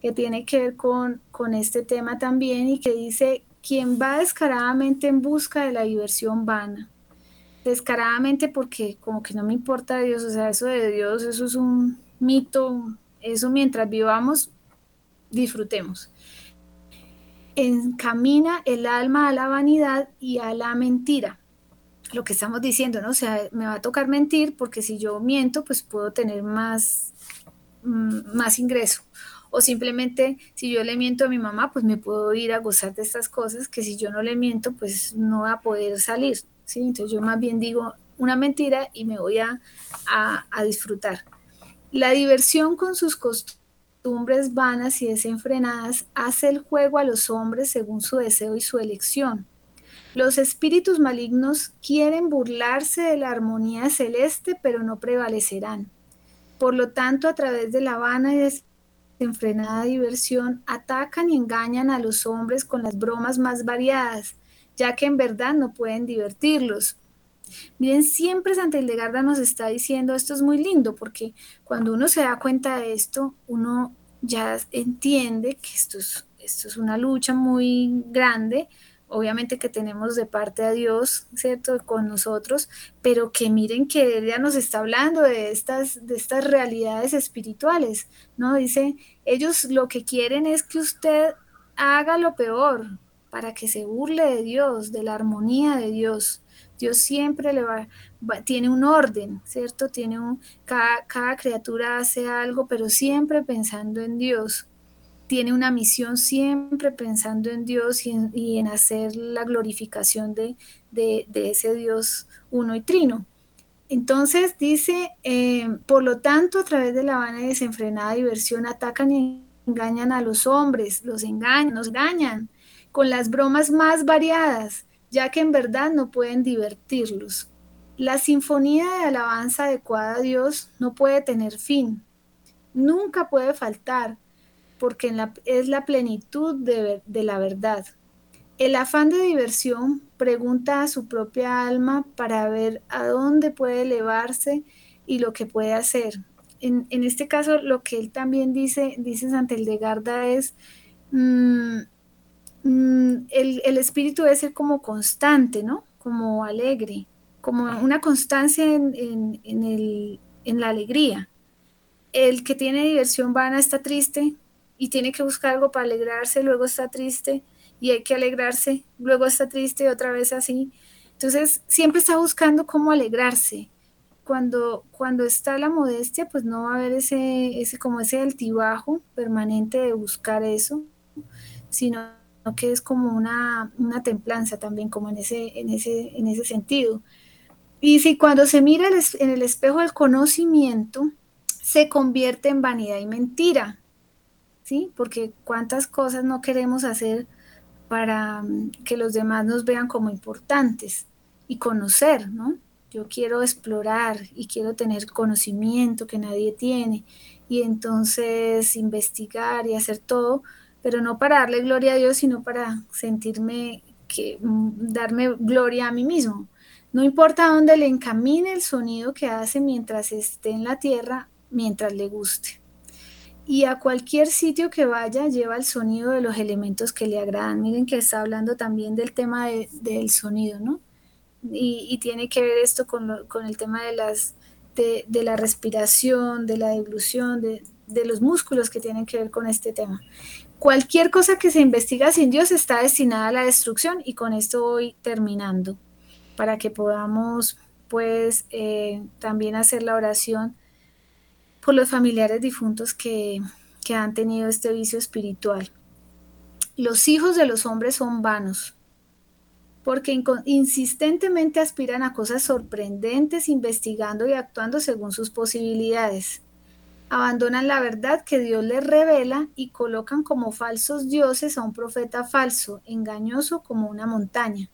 que tiene que ver con, con este tema también y que dice, quien va descaradamente en busca de la diversión vana, descaradamente porque como que no me importa Dios, o sea, eso de Dios, eso es un mito, eso mientras vivamos, disfrutemos. Encamina el alma a la vanidad y a la mentira. Lo que estamos diciendo, ¿no? O sea, me va a tocar mentir porque si yo miento, pues puedo tener más, mm, más ingreso o simplemente si yo le miento a mi mamá, pues me puedo ir a gozar de estas cosas que si yo no le miento, pues no va a poder salir, ¿sí? Entonces yo más bien digo una mentira y me voy a, a disfrutar. La diversión con sus costumbres vanas y desenfrenadas hace el juego a los hombres según su deseo y su elección. Los espíritus malignos quieren burlarse de la armonía celeste, pero no prevalecerán. Por lo tanto, a través de la vana y enfrenada diversión atacan y engañan a los hombres con las bromas más variadas, ya que en verdad no pueden divertirlos. Miren, siempre Santa Hildegarda nos está diciendo, esto es muy lindo, porque cuando uno se da cuenta de esto, uno ya entiende que esto es, esto es una lucha muy grande, obviamente que tenemos de parte a Dios, ¿cierto?, con nosotros, pero que miren que ella nos está hablando de estas, de estas realidades espirituales, ¿no? Dice, ellos lo que quieren es que usted haga lo peor para que se burle de Dios, de la armonía de Dios. Dios siempre le va, tiene un orden, ¿cierto? Tiene un, cada, cada criatura hace algo, pero siempre pensando en Dios tiene una misión siempre pensando en Dios y en, hacer la glorificación de, ese Dios uno y trino. Entonces dice, eh, por lo tanto, a través de la vana y desenfrenada diversión atacan y engañan a los hombres, los engañan, nos engañan con las bromas más variadas, ya que en verdad no pueden divertirlos. La sinfonía de alabanza adecuada a Dios no puede tener fin, nunca puede faltar, porque es la plenitud de, la verdad. El afán de diversión pregunta a su propia alma para ver a dónde puede elevarse y lo que puede hacer. En, este caso, lo que él también dice, dice Garda es, mm, mm, el, el, espíritu debe ser como constante, ¿no? Como alegre, como una constancia en, en la alegría. El que tiene diversión vana está triste y tiene que buscar algo para alegrarse, luego está triste y hay que alegrarse, luego está triste y otra vez así. Entonces, siempre está buscando cómo alegrarse cuando, cuando está la modestia, pues no va a haber ese, ese, como ese altibajo permanente de buscar eso, sino que es como una, templanza también, como en ese, en, ese, en ese sentido. Y si cuando se mira en el espejo del conocimiento, se convierte en vanidad y mentira, ¿sí? Porque cuántas cosas no queremos hacer para mm, que los demás nos vean como importantes y conocer, ¿no? yo quiero explorar y quiero tener conocimiento que nadie tiene y entonces investigar y hacer todo, pero no para darle gloria a Dios, sino para sentirme que mm, darme gloria a mí mismo. No importa dónde le encamine el sonido que hace mientras esté en la tierra, mientras le guste. Y a cualquier sitio que vaya lleva el sonido de los elementos que le agradan. Miren que está hablando también del tema del sonido, ¿no? y, tiene que ver esto con, el tema de, la respiración, de la deglución, de, los músculos que tienen que ver con este tema. Cualquier cosa que se investiga sin Dios está destinada a la destrucción y con esto voy terminando para que podamos pues eh, también hacer la oración por los familiares difuntos que, que han tenido este vicio espiritual. Los hijos de los hombres son vanos, porque insistentemente aspiran a cosas sorprendentes, investigando y actuando según sus posibilidades. Abandonan la verdad que Dios les revela y colocan como falsos dioses a un profeta falso, engañoso como una montaña.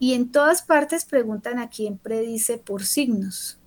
Y en todas partes preguntan a quién predice por signos.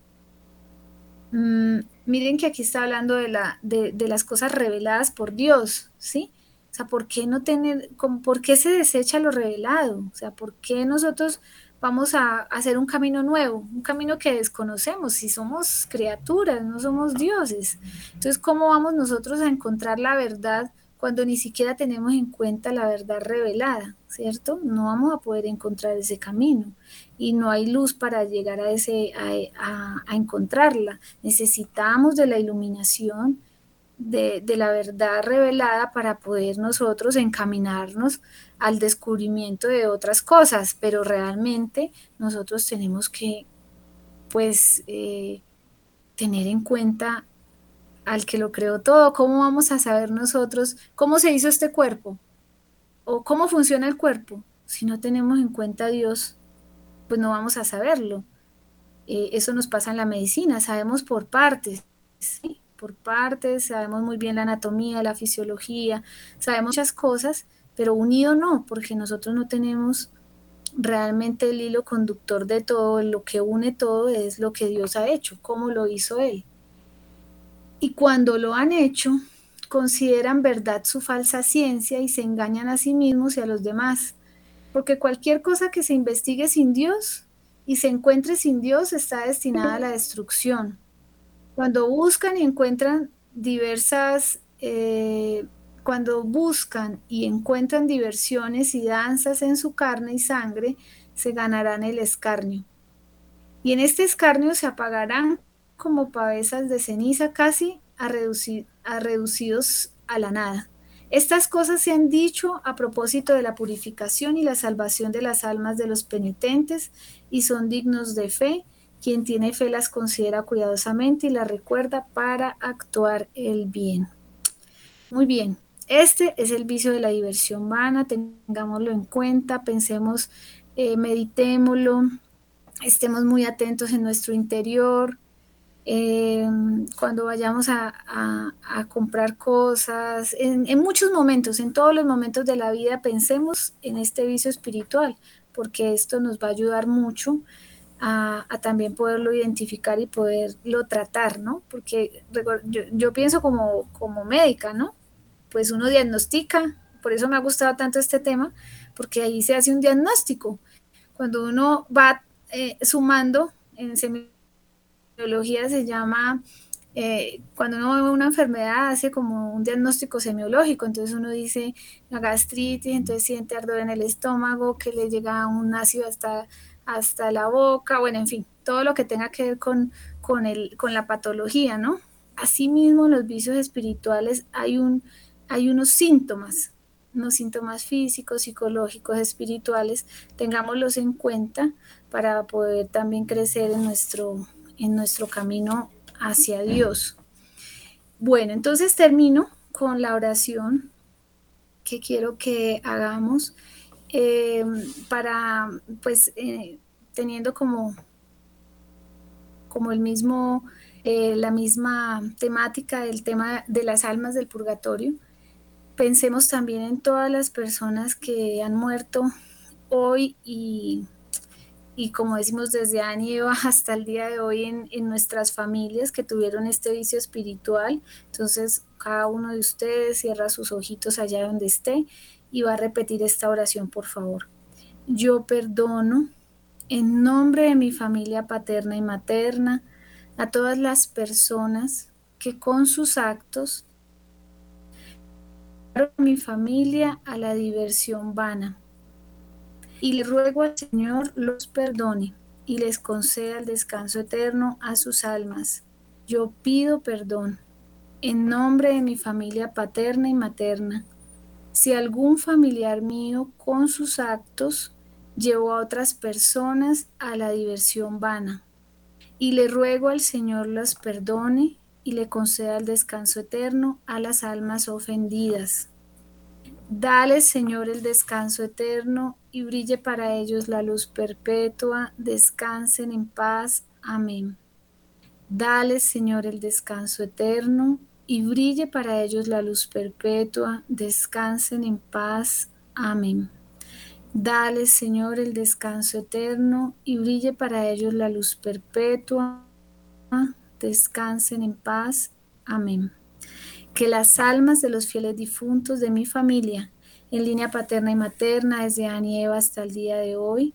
Mm, miren que aquí está hablando de, la, de, de las cosas reveladas por Dios, ¿sí? sea, ¿por qué no tener, por qué se desecha lo revelado? O sea, ¿por qué nosotros vamos a hacer un camino nuevo, un camino que desconocemos, si somos criaturas, no somos dioses? Entonces, ¿cómo vamos nosotros a encontrar la verdad cuando ni siquiera tenemos en cuenta la verdad revelada, ¿cierto? No vamos a poder encontrar ese camino y no hay luz para llegar a, ese, a, a encontrarla. Necesitamos de la iluminación de, la verdad revelada para poder nosotros encaminarnos al descubrimiento de otras cosas, pero realmente nosotros tenemos que, pues, eh, tener en cuenta al que lo creó todo, cómo vamos a saber nosotros cómo se hizo este cuerpo o cómo funciona el cuerpo. Si no tenemos en cuenta a Dios, pues no vamos a saberlo. Eh, eso nos pasa en la medicina, sabemos por partes, ¿sí? por partes, sabemos muy bien la anatomía, la fisiología, sabemos muchas cosas, pero unido no, porque nosotros no tenemos realmente el hilo conductor de todo, lo que une todo es lo que Dios ha hecho, cómo lo hizo Él. Y cuando lo han hecho, consideran verdad su falsa ciencia y se engañan a sí mismos y a los demás, porque cualquier cosa que se investigue sin Dios y se encuentre sin Dios está destinada a la destrucción. Cuando buscan y encuentran diversas, eh, cuando buscan y encuentran diversiones y danzas en su carne y sangre, se ganarán el escarnio. Y en este escarnio se apagarán como pavesas de ceniza casi a, a reducidos a la nada. Estas cosas se han dicho a propósito de la purificación y la salvación de las almas de los penitentes y son dignos de fe quien tiene fe las considera cuidadosamente y las recuerda para actuar el bien. Muy bien, este es el vicio de la diversión vana, tengámoslo en cuenta, pensemos, eh, meditémoslo, estemos muy atentos en nuestro interior. Eh, cuando vayamos a, comprar cosas, en, en muchos momentos, en todos los momentos de la vida, pensemos en este vicio espiritual, porque esto nos va a ayudar mucho a, también poderlo identificar y poderlo tratar, ¿no? Porque yo, pienso como, como médica, ¿no? Pues uno diagnostica, por eso me ha gustado tanto este tema, porque ahí se hace un diagnóstico. Cuando uno va eh, sumando, en semiología se llama, eh, cuando uno ve una enfermedad hace como un diagnóstico semiológico, entonces uno dice la gastritis, entonces siente ardor en el estómago, que le llega un ácido hasta hasta la boca, bueno, en fin, todo lo que tenga que ver con, con, el, con la patología, ¿no? Asimismo, en los vicios espirituales hay, un, hay unos síntomas, unos síntomas físicos, psicológicos, espirituales, tengámoslos en cuenta para poder también crecer en nuestro, en nuestro camino hacia Dios. Bueno, entonces termino con la oración que quiero que hagamos eh, para, pues, eh, teniendo como, como el mismo, eh, la misma temática del tema de las almas del purgatorio, pensemos también en todas las personas que han muerto hoy y, y como decimos desde Año [laughs] hasta el día de hoy en, en, nuestras familias que tuvieron este vicio espiritual. Entonces, cada uno de ustedes cierra sus ojitos allá donde esté y va a repetir esta oración, por favor. Yo perdono en nombre de mi familia paterna y materna a todas las personas que con sus actos mi familia a la diversión vana. Y le ruego al Señor los perdone y les conceda el descanso eterno a sus almas. Yo pido perdón en nombre de mi familia paterna y materna si algún familiar mío con sus actos llevó a otras personas a la diversión vana. Y le ruego al Señor las perdone y le conceda el descanso eterno a las almas ofendidas. Dale, Señor, el descanso eterno y brille para ellos la luz perpetua. Descansen en paz. Amén. Dale, Señor, el descanso eterno y brille para ellos la luz perpetua, descansen en paz. Amén. Dale, Señor, el descanso eterno y brille para ellos la luz perpetua, descansen en paz. Amén. Que las almas de los fieles difuntos de mi familia, en línea paterna y materna, desde Anieva hasta el día de hoy,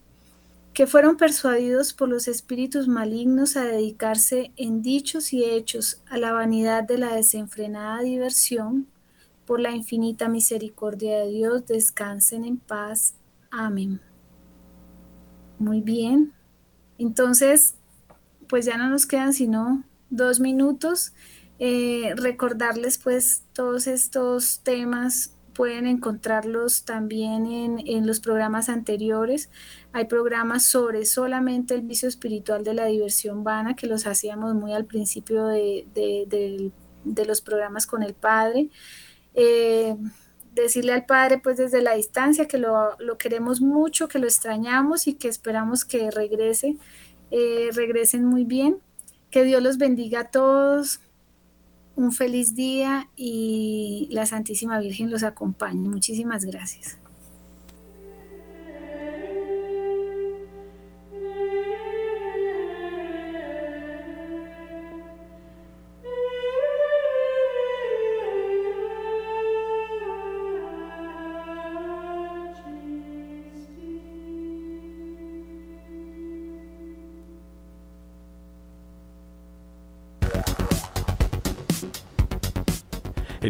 que fueron persuadidos por los espíritus malignos a dedicarse en dichos y hechos a la vanidad de la desenfrenada diversión, por la infinita misericordia de Dios, descansen en paz. Amén. Muy bien. Entonces, pues ya no nos quedan sino dos minutos. Eh, recordarles pues todos estos temas pueden encontrarlos también en, los programas anteriores. Hay programas sobre solamente el vicio espiritual de la diversión vana, que los hacíamos muy al principio de, los programas con el Padre. Eh, decirle al Padre, pues desde la distancia, que lo, queremos mucho, que lo extrañamos y que esperamos que regrese, eh, regresen muy bien. Que Dios los bendiga a todos un feliz día y la Santísima Virgen los acompañe. Muchísimas gracias.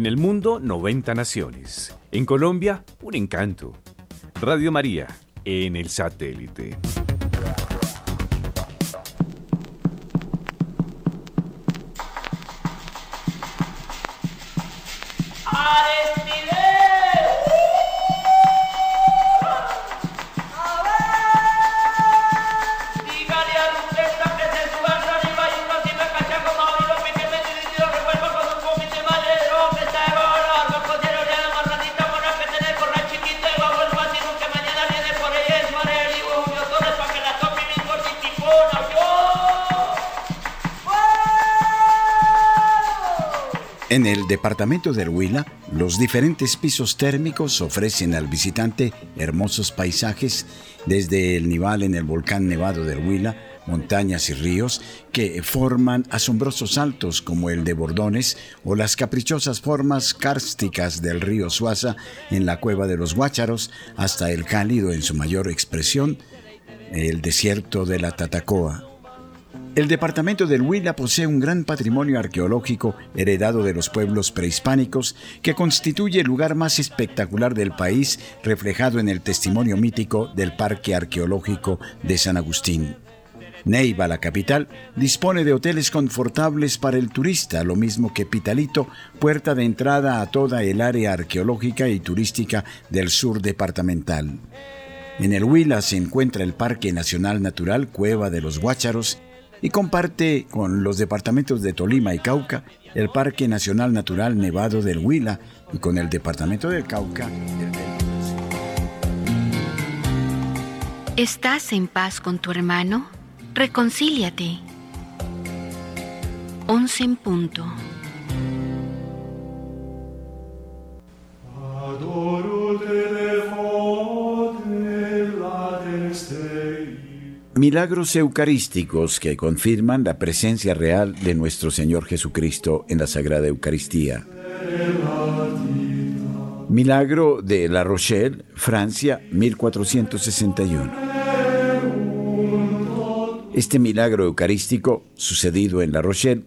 En el mundo, 90 naciones. En Colombia, un encanto. Radio María, en el satélite. En el departamento del Huila, los diferentes pisos térmicos ofrecen al visitante hermosos paisajes desde el nival en el volcán nevado del Huila montañas y ríos que forman asombrosos saltos como el de Bordones o las caprichosas formas kársticas del río Suaza en la cueva de los Guácharos hasta el cálido en su mayor expresión, el desierto de la Tatacoa. El departamento del Huila posee un gran patrimonio arqueológico heredado de los pueblos prehispánicos que constituye el lugar más espectacular del país reflejado en el testimonio mítico del Parque Arqueológico de San Agustín. Neiva, la capital, dispone de hoteles confortables para el turista, lo mismo que Pitalito, puerta de entrada a toda el área arqueológica y turística del sur departamental. En el Huila se encuentra el Parque Nacional Natural Cueva de los Guácharos y comparte con los departamentos de Tolima y Cauca el Parque Nacional Natural Nevado del Huila y con el departamento del Cauca ¿Estás en paz con tu hermano? Reconcíliate. 11 en punto. Milagros eucarísticos que confirman la presencia real de nuestro Señor Jesucristo en la Sagrada Eucaristía. Milagro de La Rochelle, Francia, 1461. Este milagro eucarístico, sucedido en La Rochelle,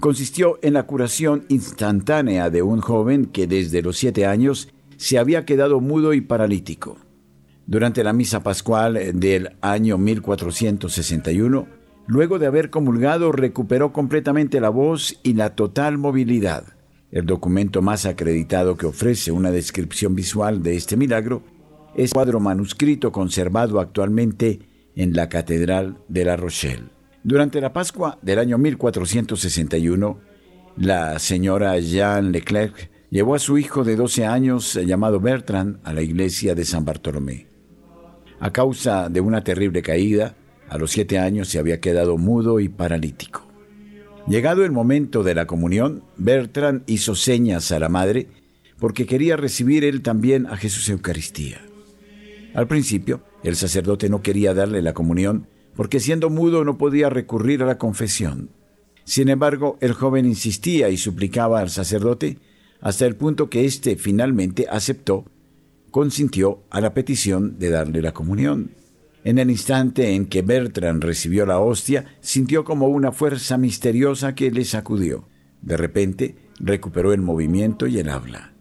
consistió en la curación instantánea de un joven que desde los siete años se había quedado mudo y paralítico. Durante la misa pascual del año 1461, luego de haber comulgado, recuperó completamente la voz y la total movilidad. El documento más acreditado que ofrece una descripción visual de este milagro es el cuadro manuscrito conservado actualmente en la Catedral de La Rochelle. Durante la Pascua del año 1461, la señora Jeanne Leclerc llevó a su hijo de 12 años, llamado Bertrand, a la iglesia de San Bartolomé. A causa de una terrible caída, a los siete años se había quedado mudo y paralítico. Llegado el momento de la comunión, Bertrand hizo señas a la madre porque quería recibir él también a Jesús Eucaristía. Al principio, el sacerdote no quería darle la comunión porque siendo mudo no podía recurrir a la confesión. Sin embargo, el joven insistía y suplicaba al sacerdote hasta el punto que éste finalmente aceptó, consintió a la petición de darle la comunión. En el instante en que Bertrand recibió la hostia, sintió como una fuerza misteriosa que le sacudió. De repente, recuperó el movimiento y el habla.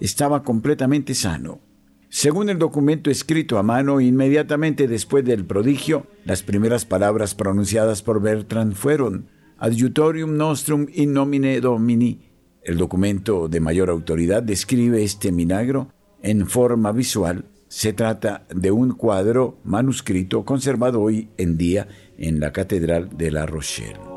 Estaba completamente sano. Según el documento escrito a mano, inmediatamente después del prodigio, las primeras palabras pronunciadas por Bertrand fueron Adjutorium nostrum in nomine Domini. El documento de mayor autoridad describe este milagro en forma visual. Se trata de un cuadro manuscrito conservado hoy en día en la Catedral de La Rochelle.